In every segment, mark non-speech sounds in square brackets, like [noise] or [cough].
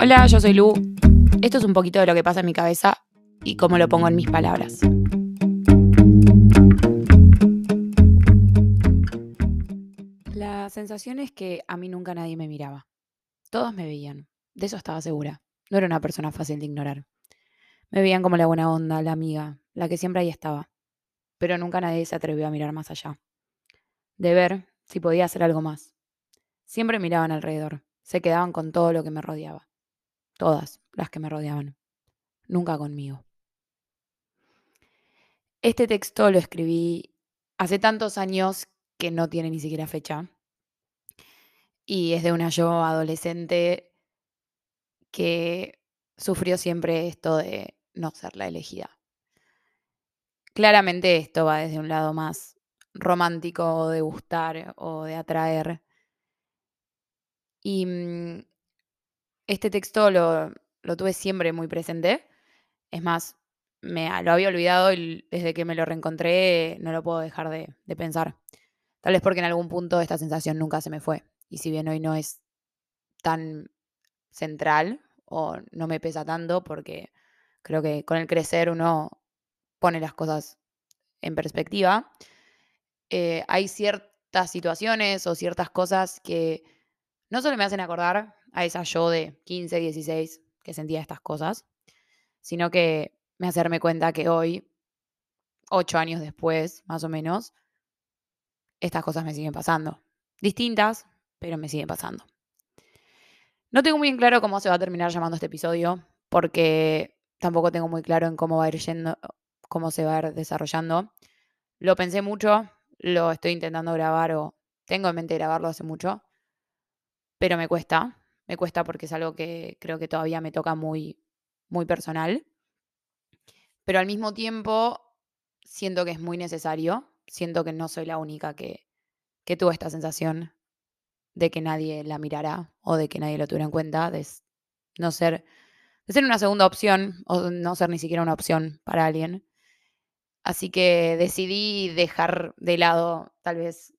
Hola, yo soy Lu. Esto es un poquito de lo que pasa en mi cabeza y cómo lo pongo en mis palabras. La sensación es que a mí nunca nadie me miraba. Todos me veían. De eso estaba segura. No era una persona fácil de ignorar. Me veían como la buena onda, la amiga, la que siempre ahí estaba. Pero nunca nadie se atrevió a mirar más allá. De ver si podía hacer algo más. Siempre miraban alrededor. Se quedaban con todo lo que me rodeaba. Todas las que me rodeaban. Nunca conmigo. Este texto lo escribí hace tantos años que no tiene ni siquiera fecha. Y es de una yo adolescente que sufrió siempre esto de no ser la elegida. Claramente esto va desde un lado más romántico de gustar o de atraer. Y mm, este texto lo, lo tuve siempre muy presente. Es más, me, lo había olvidado y desde que me lo reencontré no lo puedo dejar de, de pensar. Tal vez porque en algún punto esta sensación nunca se me fue. Y si bien hoy no es tan central o no me pesa tanto, porque creo que con el crecer uno pone las cosas en perspectiva, eh, hay ciertas situaciones o ciertas cosas que no solo me hacen acordar a esa yo de 15, 16 que sentía estas cosas, sino que me hace darme cuenta que hoy, ocho años después, más o menos, estas cosas me siguen pasando. Distintas, pero me siguen pasando. No tengo muy claro cómo se va a terminar llamando este episodio, porque tampoco tengo muy claro en cómo va a ir yendo, cómo se va a ir desarrollando. Lo pensé mucho, lo estoy intentando grabar o tengo en mente grabarlo hace mucho, pero me cuesta, me cuesta porque es algo que creo que todavía me toca muy, muy personal. Pero al mismo tiempo siento que es muy necesario, siento que no soy la única que, que tuvo esta sensación de que nadie la mirara o de que nadie lo tuviera en cuenta, de no ser, de ser una segunda opción o no ser ni siquiera una opción para alguien. Así que decidí dejar de lado tal vez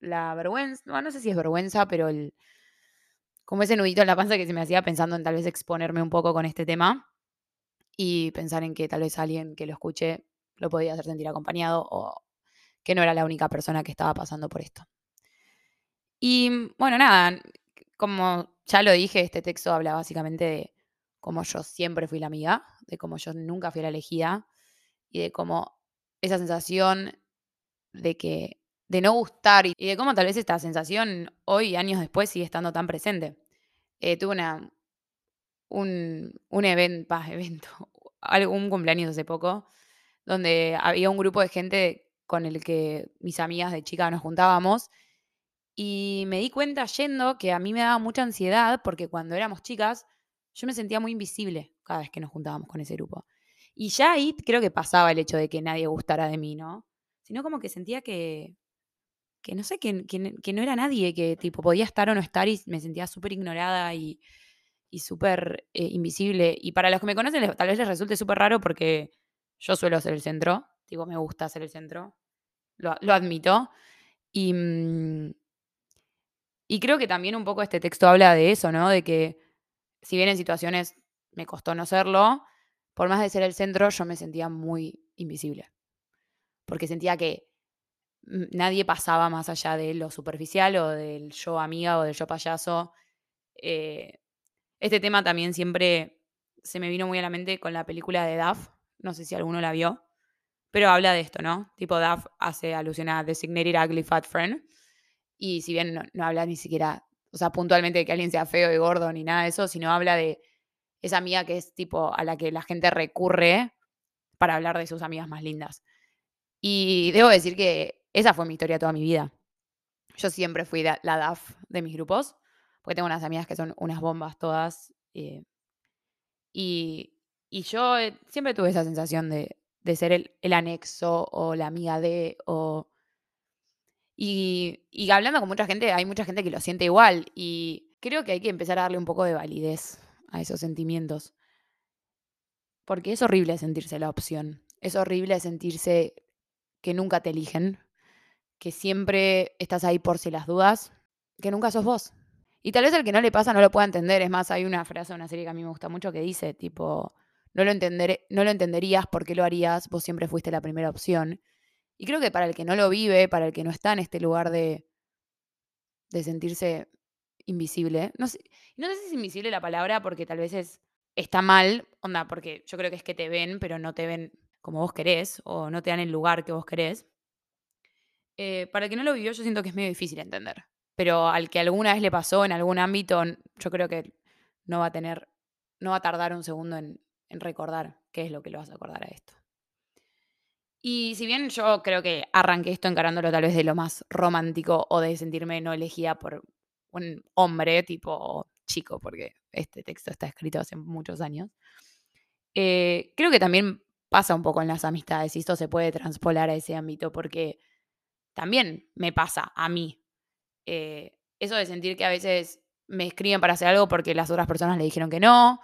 la vergüenza, no, sé si es vergüenza, pero el, como ese nudito en la panza que se me hacía pensando en tal vez exponerme un poco con este tema y pensar en que tal vez alguien que lo escuche lo podía hacer sentir acompañado o que no era la única persona que estaba pasando por esto. Y bueno, nada, como ya lo dije, este texto habla básicamente de cómo yo siempre fui la amiga, de cómo yo nunca fui la elegida y de cómo esa sensación de que de no gustar y de cómo tal vez esta sensación hoy, años después, sigue estando tan presente. Eh, tuve una, un, un [laughs] evento, un cumpleaños hace poco, donde había un grupo de gente con el que mis amigas de chica nos juntábamos y me di cuenta yendo que a mí me daba mucha ansiedad porque cuando éramos chicas yo me sentía muy invisible cada vez que nos juntábamos con ese grupo. Y ya ahí creo que pasaba el hecho de que nadie gustara de mí, ¿no? Sino como que sentía que, que no sé, que, que, no era nadie, que tipo podía estar o no estar y me sentía súper ignorada y, y súper eh, invisible. Y para los que me conocen tal vez les resulte súper raro porque yo suelo ser el centro, digo, me gusta ser el centro, lo, lo admito. Y, mm, y creo que también un poco este texto habla de eso, ¿no? De que si bien en situaciones me costó no serlo, por más de ser el centro, yo me sentía muy invisible. Porque sentía que nadie pasaba más allá de lo superficial o del yo amiga o del yo payaso. Eh, este tema también siempre se me vino muy a la mente con la película de Duff. No sé si alguno la vio. Pero habla de esto, ¿no? Tipo, Duff hace alusión a Designated Ugly Fat Friend. Y si bien no, habla ni siquiera, o sea, puntualmente de que alguien sea feo y gordo ni nada de eso, sino habla de esa amiga que es tipo a la que la gente recurre para hablar de sus amigas más lindas. Y debo decir que esa fue mi historia toda mi vida. Yo siempre fui la DAF de mis grupos, porque tengo unas amigas que son unas bombas todas. Eh, y, y, yo eh, siempre tuve esa sensación de, de ser el, el, anexo o la amiga de, o y, hablando con mucha gente, hay mucha gente que lo siente igual y creo que hay que empezar a darle un poco de validez a esos sentimientos. Porque es horrible sentirse la opción. Es horrible sentirse que nunca te eligen, que siempre estás ahí por si las dudas, que nunca sos vos. Y tal vez el que no le pasa no lo pueda entender. Es más, hay una frase de una serie que a mí me gusta mucho que dice, tipo, no lo, no lo entenderías, ¿por qué lo harías? Vos siempre fuiste la primera opción. Y creo que para el que no lo vive, para el que no está en este lugar de, de sentirse invisible, no sé, no sé si es invisible la palabra porque tal vez es, está mal, onda, porque yo creo que es que te ven, pero no te ven como vos querés o no te dan el lugar que vos querés. Eh, para el que no lo vivió, yo siento que es medio difícil entender. Pero al que alguna vez le pasó en algún ámbito, yo creo que no va a tener, no va a tardar un segundo en, en recordar qué es lo que lo vas a acordar a esto. Y si bien yo creo que arranqué esto encarándolo tal vez de lo más romántico o de sentirme no elegida por un hombre tipo chico, porque este texto está escrito hace muchos años, eh, creo que también pasa un poco en las amistades y esto se puede transpolar a ese ámbito porque también me pasa a mí. Eh, eso de sentir que a veces me escriben para hacer algo porque las otras personas le dijeron que no,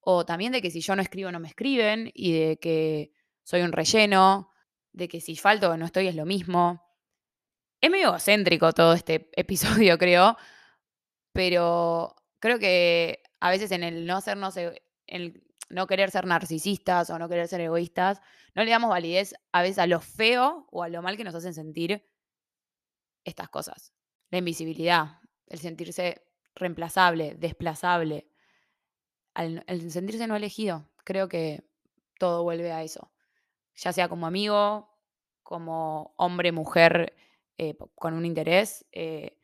o también de que si yo no escribo no me escriben y de que soy un relleno, de que si falto o no estoy es lo mismo. Es medio egocéntrico todo este [laughs] episodio, creo, pero creo que a veces en el no hacernos, e, en no querer ser narcisistas o no querer ser egoístas, no le damos validez a veces a lo feo o a lo mal que nos hacen sentir estas cosas. La invisibilidad, el sentirse reemplazable, desplazable, el sentirse no elegido. Creo que todo vuelve a eso. Ya sea como amigo, como hombre, mujer, eh, con un interés, eh,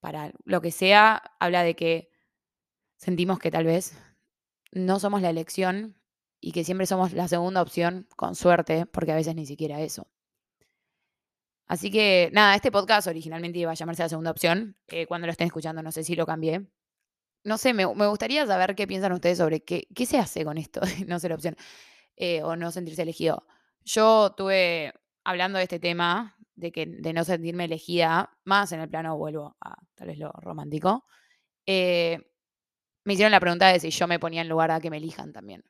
para lo que sea, habla de que sentimos que tal vez no somos la elección y que siempre somos la segunda opción, con suerte, porque a veces ni siquiera eso. Así que nada, este podcast originalmente iba a llamarse la segunda opción. Eh, cuando lo estén escuchando, no sé si lo cambié. No sé, me, gustaría saber qué piensan ustedes sobre qué, qué se hace con esto de no ser opción eh, o no sentirse elegido. Yo tuve, hablando de este tema, de, que, de no sentirme elegida, más en el plano, vuelvo a tal vez lo romántico, eh, me hicieron la pregunta de si yo me ponía en lugar a que me elijan también.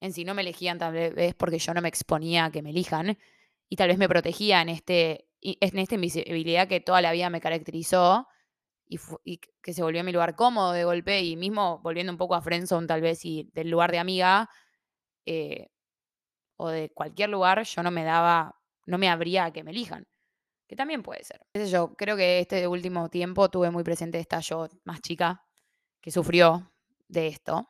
En si no me elegían tal vez porque yo no me exponía a que me elijan y tal vez me protegía en, este, en esta invisibilidad que toda la vida me caracterizó y, que se volvió a mi lugar cómodo de golpe y mismo volviendo un poco a Friendzone tal vez y del lugar de amiga eh, o de cualquier lugar, yo no me daba, no me abría a que me elijan. Que también puede ser. Yo creo que este último tiempo tuve muy presente esta yo más chica que sufrió de esto.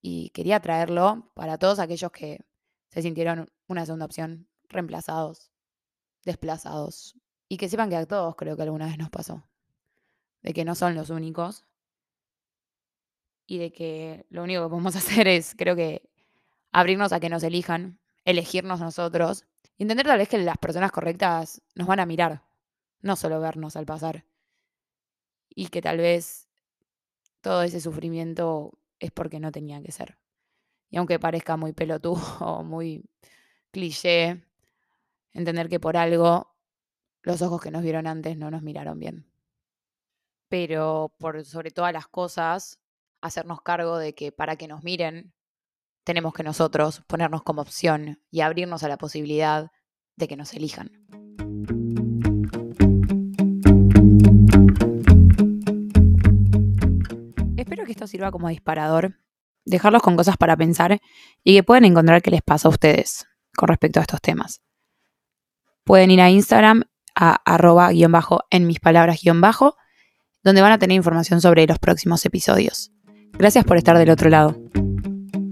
Y quería traerlo para todos aquellos que se sintieron una segunda opción, reemplazados, desplazados. Y que sepan que a todos creo que alguna vez nos pasó. De que no son los únicos. Y de que lo único que podemos [laughs] hacer es, creo que, abrirnos a que nos elijan, elegirnos nosotros. Y entender tal vez que las personas correctas nos van a mirar, no solo vernos al pasar. Y que tal vez todo ese sufrimiento es porque no tenía que ser. Y aunque parezca muy pelotudo [laughs] o muy cliché, entender que por algo los ojos que nos vieron antes no nos miraron bien. Pero por sobre todas las cosas, hacernos cargo de que para que nos miren, tenemos que nosotros ponernos como opción y abrirnos a la posibilidad de que nos elijan. que esto sirva como disparador, dejarlos con cosas para pensar y que pueden encontrar qué les pasa a ustedes con respecto a estos temas. Pueden ir a Instagram a arroba guion bajo en mis palabras guion bajo, donde van a tener información sobre los próximos episodios. Gracias por estar del otro lado.